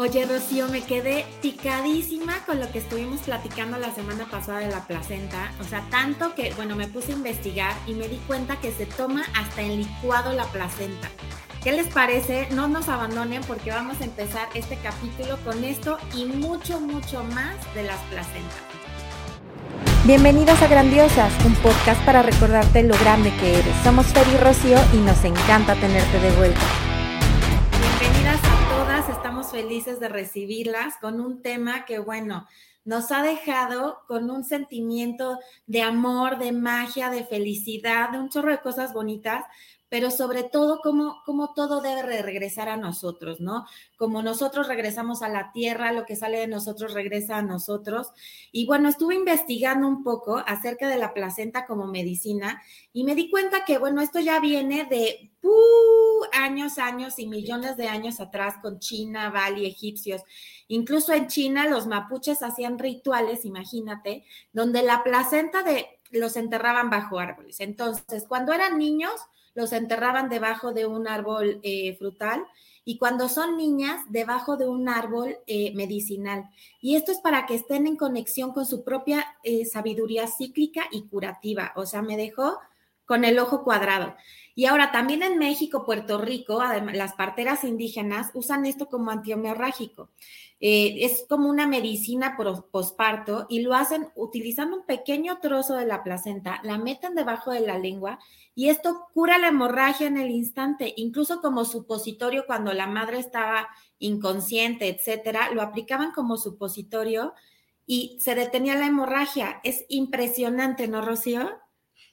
Oye, Rocío, me quedé picadísima con lo que estuvimos platicando la semana pasada de la placenta. O sea, tanto que, bueno, me puse a investigar y me di cuenta que se toma hasta en licuado la placenta. ¿Qué les parece? No nos abandonen porque vamos a empezar este capítulo con esto y mucho, mucho más de las placentas. Bienvenidos a Grandiosas, un podcast para recordarte lo grande que eres. Somos Fer y Rocío y nos encanta tenerte de vuelta felices de recibirlas con un tema que, bueno, nos ha dejado con un sentimiento de amor, de magia, de felicidad, de un chorro de cosas bonitas, pero sobre todo como, como todo debe regresar a nosotros, ¿no? Como nosotros regresamos a la tierra, lo que sale de nosotros regresa a nosotros. Y bueno, estuve investigando un poco acerca de la placenta como medicina y me di cuenta que, bueno, esto ya viene de uh, años, años y millones de años atrás con China, Bali, egipcios. Incluso en China los mapuches hacían rituales, imagínate, donde la placenta de los enterraban bajo árboles. Entonces, cuando eran niños, los enterraban debajo de un árbol eh, frutal y cuando son niñas, debajo de un árbol eh, medicinal. Y esto es para que estén en conexión con su propia eh, sabiduría cíclica y curativa. O sea, me dejó con el ojo cuadrado. Y ahora también en México, Puerto Rico, las parteras indígenas usan esto como antihemorrágico. Es como una medicina posparto y lo hacen utilizando un pequeño trozo de la placenta, la meten debajo de la lengua y esto cura la hemorragia en el instante, incluso como supositorio cuando la madre estaba inconsciente, etcétera, lo aplicaban como supositorio y se detenía la hemorragia. Es impresionante, ¿no, Rocío?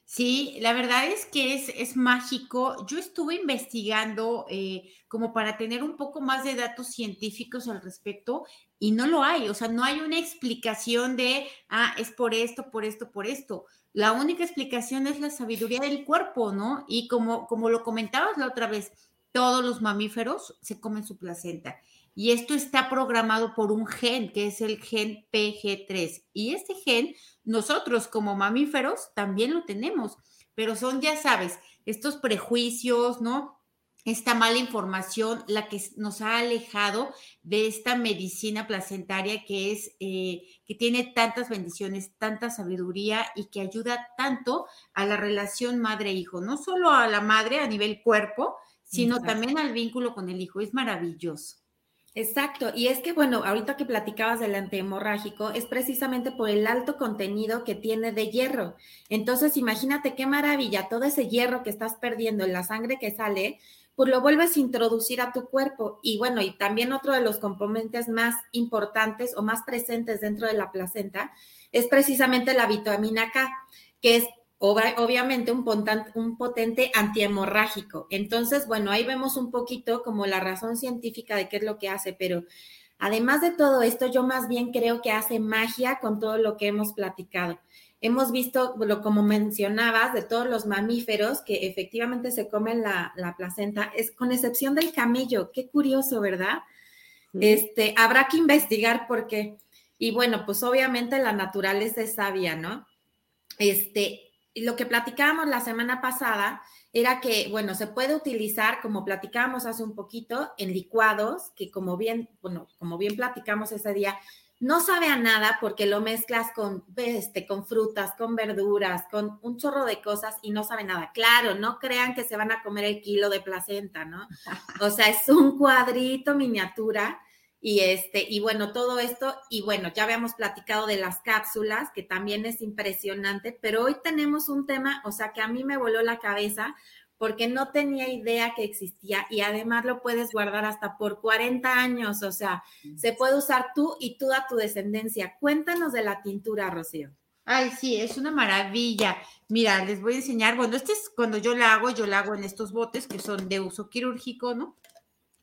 Sí, la verdad es que es, es mágico. Yo estuve investigando eh, como para tener un poco más de datos científicos al respecto y no lo hay. O sea, no hay una explicación de, ah, es por esto, por esto, por esto. La única explicación es la sabiduría del cuerpo, ¿no? Y como, como lo comentabas la otra vez, todos los mamíferos se comen su placenta. Y esto está programado por un gen, que es el gen PG3. Y este gen, nosotros como mamíferos también lo tenemos, pero son, ya sabes, estos prejuicios, ¿no? Esta mala información, la que nos ha alejado de esta medicina placentaria que es, eh, que tiene tantas bendiciones, tanta sabiduría y que ayuda tanto a la relación madre-hijo, no solo a la madre a nivel cuerpo, sino también al vínculo con el hijo. Es maravilloso. Exacto, y es que bueno, ahorita que platicabas del antihemorrágico, es precisamente por el alto contenido que tiene de hierro. Entonces, imagínate qué maravilla, todo ese hierro que estás perdiendo en la sangre que sale, pues lo vuelves a introducir a tu cuerpo. Y bueno, y también otro de los componentes más importantes o más presentes dentro de la placenta es precisamente la vitamina K, que es obviamente un, un potente antihemorrágico. Entonces, bueno, ahí vemos un poquito como la razón científica de qué es lo que hace, pero además de todo esto, yo más bien creo que hace magia con todo lo que hemos platicado. Hemos visto, lo, como mencionabas, de todos los mamíferos que efectivamente se comen la, placenta, es con excepción del camello. Qué curioso, ¿verdad? Este, habrá que investigar por qué. Y bueno, pues obviamente la naturaleza es sabia, ¿no? Este, lo que platicábamos la semana pasada era que, bueno, se puede utilizar, como platicábamos hace un poquito, en licuados, que como bien, bueno, como bien platicamos ese día, no sabe a nada porque lo mezclas con, este, con frutas, con verduras, con un chorro de cosas y no sabe nada. Claro, no crean que se van a comer el kilo de placenta, ¿no? O sea, es un cuadrito miniatura y este, y bueno, todo esto, y bueno, ya habíamos platicado de las cápsulas, que también es impresionante, pero hoy tenemos un tema, o sea, que a mí me voló la cabeza porque no tenía idea que existía y además lo puedes guardar hasta por 40 años, o sea, se puede usar tú y toda tu descendencia. Cuéntanos de la tintura, Rocío. Ay, sí, es una maravilla. Mira, les voy a enseñar, bueno, este es cuando yo la hago, yo la hago en estos botes que son de uso quirúrgico, ¿no?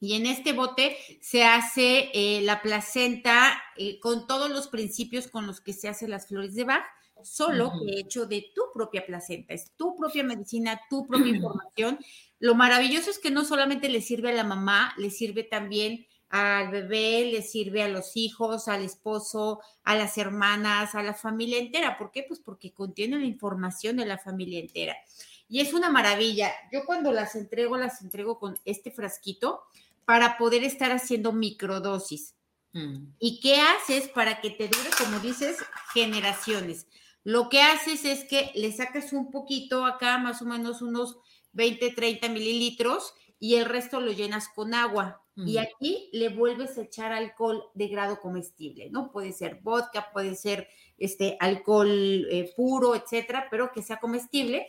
Y en este bote se hace eh, la placenta eh, con todos los principios con los que se hacen las flores de Bach, solo que hecho de tu propia placenta. Es tu propia medicina, tu propia información. Lo maravilloso es que no solamente le sirve a la mamá, le sirve también al bebé, le sirve a los hijos, al esposo, a las hermanas, a la familia entera. ¿Por qué? Pues porque contiene la información de la familia entera. Y es una maravilla. Yo cuando las entrego, las entrego con este frasquito para poder estar haciendo microdosis. Mm. ¿Y qué haces para que te dure, como dices, generaciones? Lo que haces es que le sacas un poquito acá, más o menos unos 20, 30 mililitros, y el resto lo llenas con agua. Y aquí le vuelves a echar alcohol de grado comestible, ¿no? Puede ser vodka, puede ser este alcohol eh, puro, etcétera, pero que sea comestible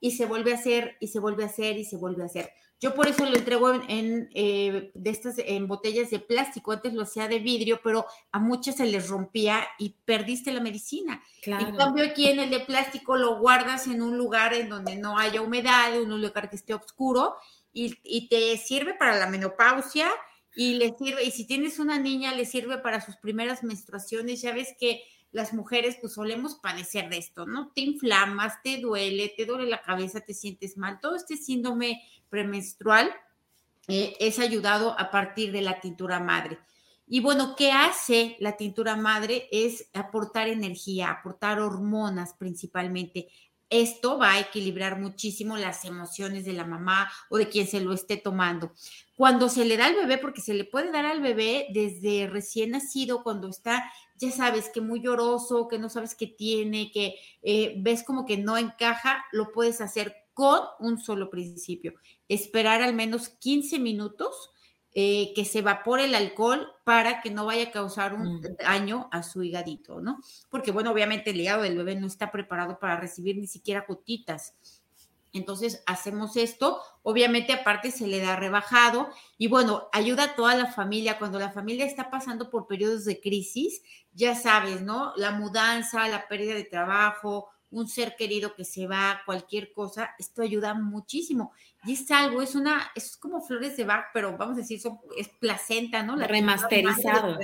y se vuelve a hacer y se vuelve a hacer y se vuelve a hacer. Yo por eso lo entrego en, eh, de estas en botellas de plástico. Antes lo hacía de vidrio, pero a muchas se les rompía y perdiste la medicina. En cambio aquí en el de plástico lo guardas en un lugar en donde no haya humedad, en un lugar que esté oscuro y, te sirve para la menopausia y le sirve, y si tienes una niña, le sirve para sus primeras menstruaciones. Ya ves que las mujeres pues solemos padecer de esto, ¿no? Te inflamas, te duele, te duele la cabeza, te sientes mal. Todo este síndrome premenstrual eh, es ayudado a partir de la tintura madre. Y bueno, ¿qué hace la tintura madre? Es aportar energía, aportar hormonas principalmente. Esto va a equilibrar muchísimo las emociones de la mamá o de quien se lo esté tomando. Cuando se le da al bebé, porque se le puede dar al bebé desde recién nacido, cuando está, ya sabes, que muy lloroso, que no sabes qué tiene, que eh, ves como que no encaja, lo puedes hacer con un solo principio. Esperar al menos 15 minutos eh, que se evapore el alcohol para que no vaya a causar un mm. daño a su higadito, ¿no? Porque, bueno, obviamente el hígado del bebé no está preparado para recibir ni siquiera gotitas. Entonces hacemos esto, obviamente aparte se le da rebajado y bueno, ayuda a toda la familia cuando la familia está pasando por periodos de crisis, ya sabes, ¿no? La mudanza, la pérdida de trabajo, un ser querido que se va, cualquier cosa, esto ayuda muchísimo. Y es algo, es una, es como flores de Bach, pero vamos a decir, es placenta, ¿no? La Remasterizado.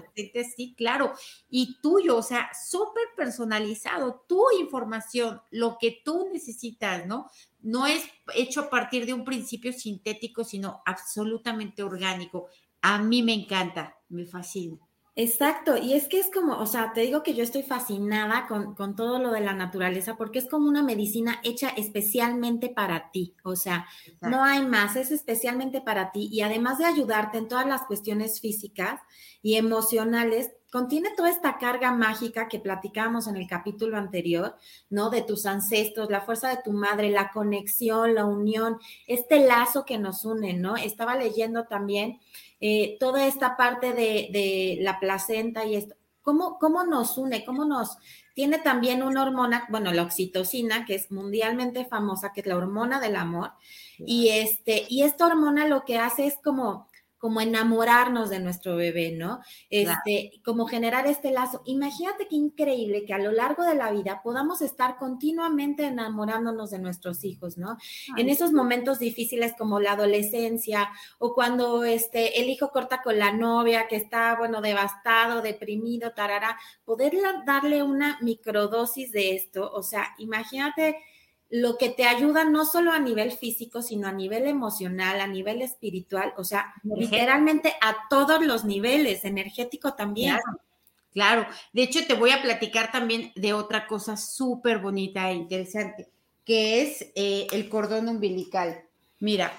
Sí, claro. Y tuyo, o sea, súper personalizado, tu información, lo que tú necesitas, ¿no? No es hecho a partir de un principio sintético, sino absolutamente orgánico. A mí me encanta, me fascina. Exacto, y es que es como, o sea, te digo que yo estoy fascinada con, todo lo de la naturaleza porque es como una medicina hecha especialmente para ti, o sea, no hay más, es especialmente para ti y además de ayudarte en todas las cuestiones físicas y emocionales, contiene toda esta carga mágica que platicábamos en el capítulo anterior, ¿no? De tus ancestros, la fuerza de tu madre, la conexión, la unión, este lazo que nos une, ¿no? Estaba leyendo también eh, toda esta parte de, la placenta y esto, ¿cómo, ¿cómo nos une? ¿Cómo nos... Tiene también una hormona, bueno, la oxitocina, que es mundialmente famosa, que es la hormona del amor. Y, este, y esta hormona lo que hace es como como enamorarnos de nuestro bebé, ¿no? Este, como generar este lazo. Imagínate qué increíble que a lo largo de la vida podamos estar continuamente enamorándonos de nuestros hijos, ¿no? en esos momentos difíciles como la adolescencia o cuando este, el hijo corta con la novia que está, bueno, devastado, deprimido, tarara, poder darle una microdosis de esto, o sea, imagínate lo que te ayuda no solo a nivel físico, sino a nivel emocional, a nivel espiritual, o sea, literalmente a todos los niveles, energético también. Claro, de hecho te voy a platicar también de otra cosa súper bonita e interesante, que es eh, el cordón umbilical. Mira,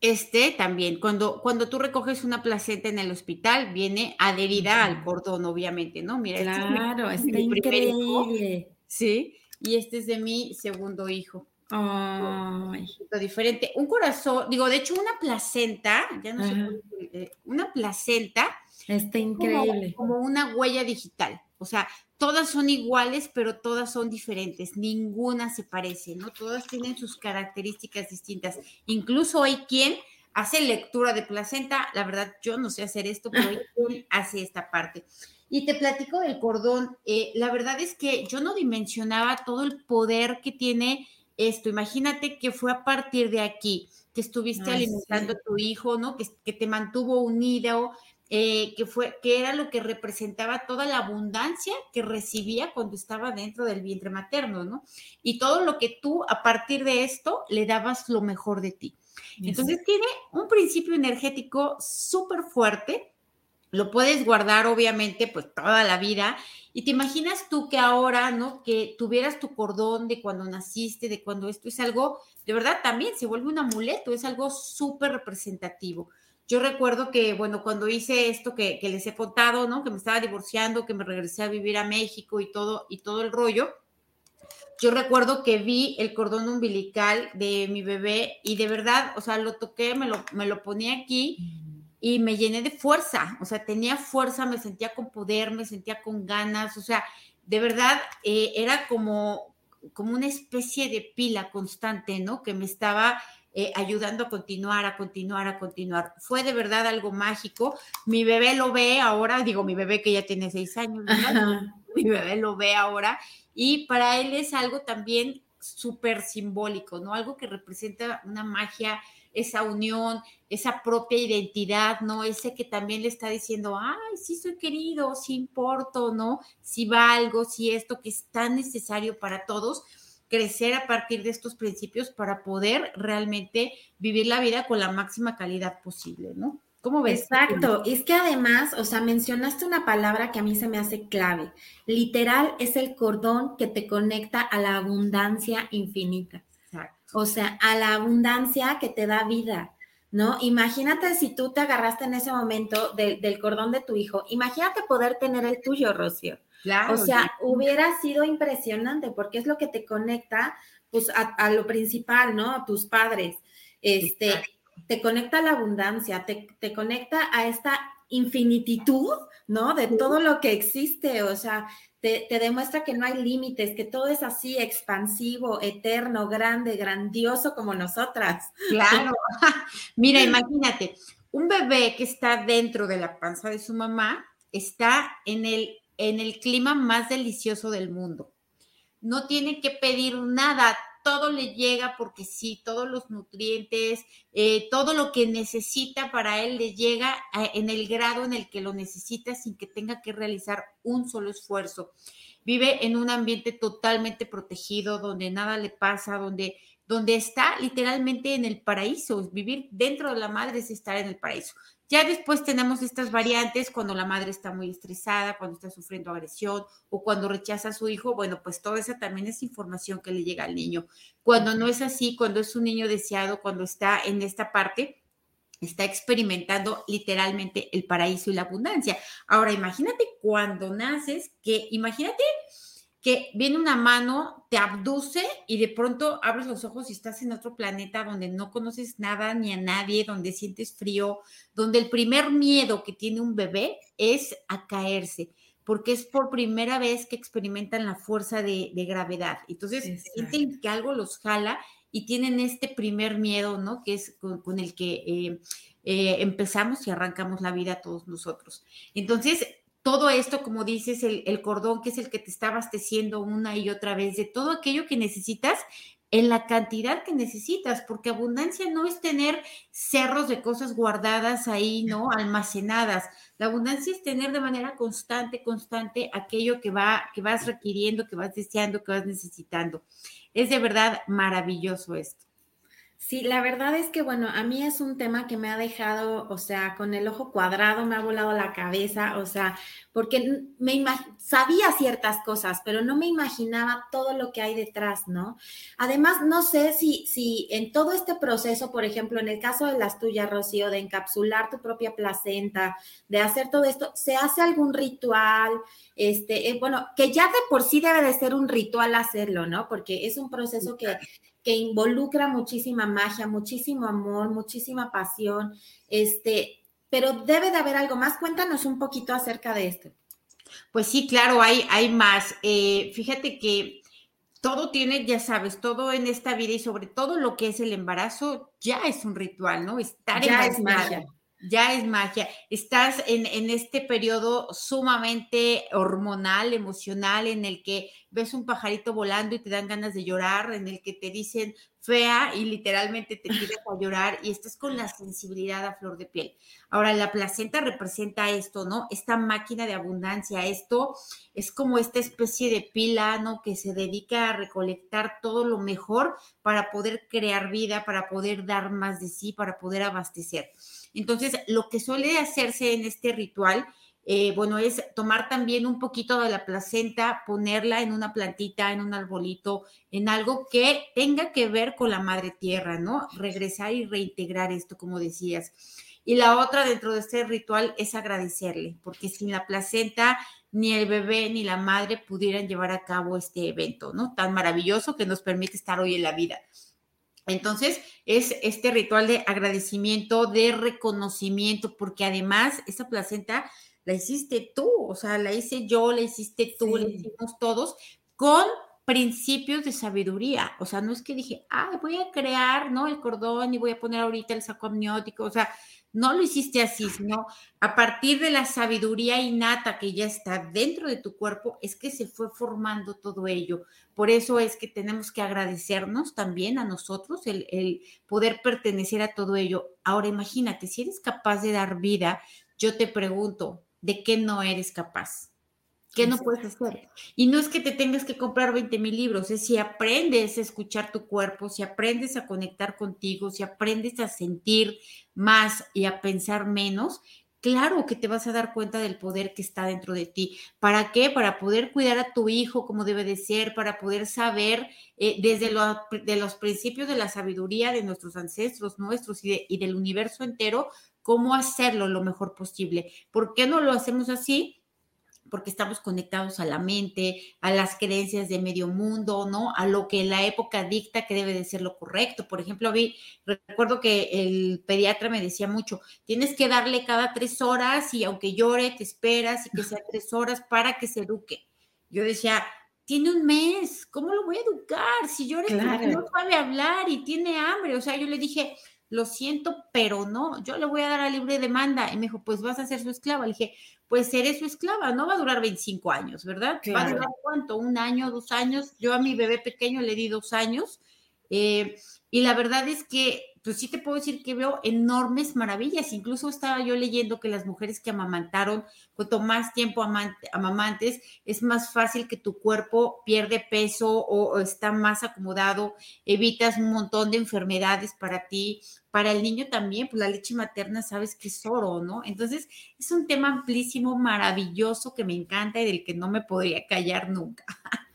este también, cuando, cuando tú recoges una placenta en el hospital, viene adherida al cordón, obviamente, ¿no? Mira, este claro, es increíble. Sí, y este es de mi segundo hijo. Ay. diferente. Un corazón, digo, de hecho, una placenta, ya no sé, eh, una placenta. Está increíble. Como, una huella digital. O sea, todas son iguales, pero todas son diferentes. Ninguna se parece, ¿no? Todas tienen sus características distintas. Incluso hay quien hace lectura de placenta. La verdad, yo no sé hacer esto, pero hay quien hace esta parte. Y te platico del cordón. Eh, la verdad es que yo no dimensionaba todo el poder que tiene esto. Imagínate que fue a partir de aquí, que estuviste alimentando a tu hijo, ¿no? Que, que te mantuvo unido, eh, que fue, que era lo que representaba toda la abundancia que recibía cuando estaba dentro del vientre materno, ¿no? Y todo lo que tú, a partir de esto, le dabas lo mejor de ti. Entonces tiene un principio energético súper fuerte lo puedes guardar obviamente pues toda la vida y te imaginas tú que ahora, ¿no? Que tuvieras tu cordón de cuando naciste, de cuando esto es algo, de verdad también se vuelve un amuleto, es algo súper representativo. Yo recuerdo que, bueno, cuando hice esto que, que les he contado, ¿no? Que me estaba divorciando, que me regresé a vivir a México y todo, y todo el rollo, yo recuerdo que vi el cordón umbilical de mi bebé y de verdad, o sea, lo toqué, me lo, me lo ponía aquí y me llené de fuerza, o sea, tenía fuerza, me sentía con poder, me sentía con ganas, o sea, de verdad eh, era como, como una especie de pila constante, ¿no? Que me estaba eh, ayudando a continuar, a continuar, a continuar. Fue de verdad algo mágico. Mi bebé lo ve ahora, digo, mi bebé que ya tiene seis años, mi bebé lo ve ahora y para él es algo también súper simbólico, ¿no? Algo que representa una magia, esa unión, esa propia identidad, ¿no? Ese que también le está diciendo, ay, sí soy querido, sí importo, ¿no? Si valgo, si esto que es tan necesario para todos, crecer a partir de estos principios para poder realmente vivir la vida con la máxima calidad posible, ¿no? ¿Cómo ves? Exacto. Es que además, o sea, mencionaste una palabra que a mí se me hace clave. Literal es el cordón que te conecta a la abundancia infinita. O sea, a la abundancia que te da vida, ¿no? Imagínate si tú te agarraste en ese momento del cordón de tu hijo. Imagínate poder tener el tuyo, Rocío. Claro. O sea, hubiera sido impresionante porque es lo que te conecta, pues, a, lo principal, ¿no? A tus padres. Este te conecta a la abundancia, te, conecta a esta infinititud, ¿no? De todo lo que existe, o sea, te, demuestra que no hay límites, que todo es así expansivo, eterno, grande, grandioso como nosotras. Claro. Mira, imagínate, un bebé que está dentro de la panza de su mamá está en el, en el clima más delicioso del mundo. No tiene que pedir nada, todo le llega porque sí, todos los nutrientes, eh, todo lo que necesita para él le llega eh, en el grado en el que lo necesita sin que tenga que realizar un solo esfuerzo. Vive en un ambiente totalmente protegido, donde nada le pasa, donde, donde está literalmente en el paraíso. Vivir dentro de la madre es estar en el paraíso. Ya después tenemos estas variantes cuando la madre está muy estresada, cuando está sufriendo agresión o cuando rechaza a su hijo. Bueno, pues toda esa también es información que le llega al niño. Cuando no es así, cuando es un niño deseado, cuando está en esta parte, está experimentando literalmente el paraíso y la abundancia. Ahora, imagínate cuando naces, que imagínate que viene una mano, te abduce y de pronto abres los ojos y estás en otro planeta donde no conoces nada ni a nadie, donde sientes frío, donde el primer miedo que tiene un bebé es a caerse, porque es por primera vez que experimentan la fuerza de, gravedad. Entonces sienten que algo los jala y tienen este primer miedo, ¿no? Que es con, el que... Eh, eh, empezamos y arrancamos la vida todos nosotros. Entonces, todo esto, como dices, el, cordón que es el que te está abasteciendo una y otra vez de todo aquello que necesitas en la cantidad que necesitas, porque abundancia no es tener cerros de cosas guardadas ahí, ¿no? Almacenadas. La abundancia es tener de manera constante, constante aquello que va, que vas requiriendo, que vas deseando, que vas necesitando. Es de verdad maravilloso esto. Sí, la verdad es que, bueno, a mí es un tema que me ha dejado, o sea, con el ojo cuadrado, me ha volado la cabeza, o sea, porque me sabía ciertas cosas, pero no me imaginaba todo lo que hay detrás, ¿no? Además, no sé si, si en todo este proceso, por ejemplo, en el caso de las tuyas, Rocío, de encapsular tu propia placenta, de hacer todo esto, ¿se hace algún ritual? Este, eh, bueno, que ya de por sí debe de ser un ritual hacerlo, ¿no? Porque es un proceso que que involucra muchísima magia, muchísimo amor, muchísima pasión, este, pero debe de haber algo más. Cuéntanos un poquito acerca de esto. Pues sí, claro, hay, hay más. Eh, fíjate que todo tiene, ya sabes, todo en esta vida y sobre todo lo que es el embarazo ya es un ritual, ¿no? Estar ya es magia ya es magia. Estás en, en, este periodo sumamente hormonal, emocional, en el que ves un pajarito volando y te dan ganas de llorar, en el que te dicen fea y literalmente te tiras a llorar y estás con la sensibilidad a flor de piel. Ahora, la placenta representa esto, ¿no? Esta máquina de abundancia, esto es como esta especie de pila, ¿no? Que se dedica a recolectar todo lo mejor para poder crear vida, para poder dar más de sí, para poder abastecer. Entonces, lo que suele hacerse en este ritual, eh, bueno, es tomar también un poquito de la placenta, ponerla en una plantita, en un arbolito, en algo que tenga que ver con la madre tierra, ¿no? Regresar y reintegrar esto, como decías. Y la otra dentro de este ritual es agradecerle, porque sin la placenta ni el bebé ni la madre pudieran llevar a cabo este evento, ¿no? Tan maravilloso que nos permite estar hoy en la vida. Entonces, es este ritual de agradecimiento, de reconocimiento, porque además esa placenta la hiciste tú, o sea, la hice yo, la hiciste tú, la hicimos todos, con principios de sabiduría. O sea, no es que dije, ah, voy a crear, ¿no? El cordón y voy a poner ahorita el saco amniótico. O sea, no lo hiciste así, sino a partir de la sabiduría innata que ya está dentro de tu cuerpo, es que se fue formando todo ello. Por eso es que tenemos que agradecernos también a nosotros el, el poder pertenecer a todo ello. Ahora imagínate, si eres capaz de dar vida, yo te pregunto, ¿de qué no eres capaz? ¿Qué no puedes hacer? Y no es que te tengas que comprar 20 mil libros, es si aprendes a escuchar tu cuerpo, si aprendes a conectar contigo, si aprendes a sentir más y a pensar menos, claro que te vas a dar cuenta del poder que está dentro de ti. ¿Para qué? Para poder cuidar a tu hijo como debe de ser, para poder saber eh, desde de los principios de la sabiduría de nuestros ancestros, nuestros y, y del universo entero, cómo hacerlo lo mejor posible. ¿Por qué no lo hacemos así? Porque estamos conectados a la mente, a las creencias de medio mundo, ¿no? A lo que la época dicta que debe de ser lo correcto. Por ejemplo, vi, recuerdo que el pediatra me decía mucho, tienes que darle cada tres horas y aunque llore, te esperas y que sea tres horas para que se eduque. Yo decía, tiene un mes, ¿cómo lo voy a educar? Si llora, no sabe hablar y tiene hambre. O sea, yo le dije, lo siento, pero no, yo le voy a dar a libre demanda. Y me dijo, pues vas a ser su esclava. Le dije, pues seré su esclava, no va a durar 25 años, ¿verdad? ¿Va a durar cuánto? ¿Un año, dos años? Yo a mi bebé pequeño le di dos años. Eh, y la verdad es que pues sí te puedo decir que veo enormes maravillas. Incluso estaba yo leyendo que las mujeres que amamantaron, cuanto más tiempo amamantes, es más fácil que tu cuerpo pierde peso o, está más acomodado, evitas un montón de enfermedades para ti, para el niño también, pues la leche materna sabes que es oro, ¿no? Entonces es un tema amplísimo, maravilloso, que me encanta y del que no me podría callar nunca.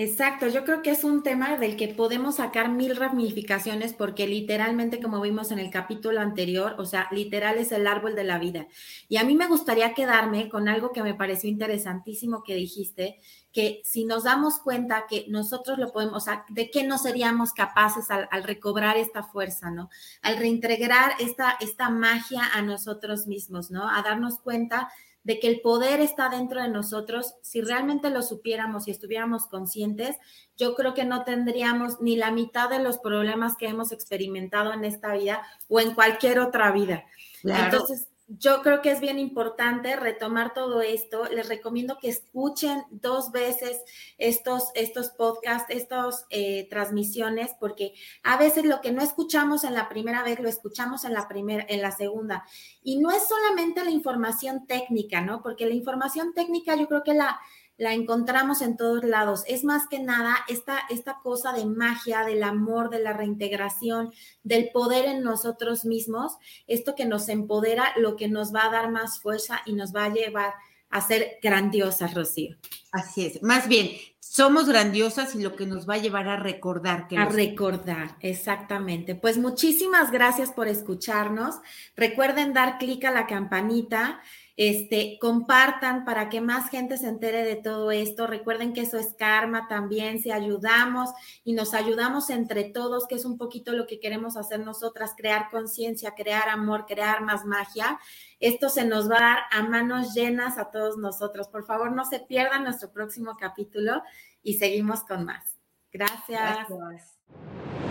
Exacto, yo creo que es un tema del que podemos sacar mil ramificaciones porque literalmente, como vimos en el capítulo anterior, o sea, literal es el árbol de la vida. Y a mí me gustaría quedarme con algo que me pareció interesantísimo que dijiste, que si nos damos cuenta que nosotros lo podemos, o sea, de qué no seríamos capaces al, recobrar esta fuerza, ¿no? Al reintegrar esta, esta magia a nosotros mismos, ¿no? A darnos cuenta de que el poder está dentro de nosotros, si realmente lo supiéramos y estuviéramos conscientes, yo creo que no tendríamos ni la mitad de los problemas que hemos experimentado en esta vida o en cualquier otra vida. Entonces, yo creo que es bien importante retomar todo esto. Les recomiendo que escuchen dos veces estos, estos podcasts, estas eh, transmisiones, porque a veces lo que no escuchamos en la primera vez lo escuchamos en la primera, en la segunda. Y no es solamente la información técnica, ¿no? Porque la información técnica yo creo que la, la encontramos en todos lados. Es más que nada esta, esta cosa de magia, del amor, de la reintegración, del poder en nosotros mismos, esto que nos empodera, lo que nos va a dar más fuerza y nos va a llevar a ser grandiosas, Rocío. Así es. Más bien, somos grandiosas y lo que nos va a llevar a recordar. Que a recordar, exactamente. Pues muchísimas gracias por escucharnos. Recuerden dar clic a la campanita este, compartan para que más gente se entere de todo esto. Recuerden que eso es karma también, si ayudamos y nos ayudamos entre todos, que es un poquito lo que queremos hacer nosotras, crear conciencia, crear amor, crear más magia. Esto se nos va a dar a manos llenas a todos nosotros. Por favor, no se pierdan nuestro próximo capítulo y seguimos con más. Gracias. Gracias.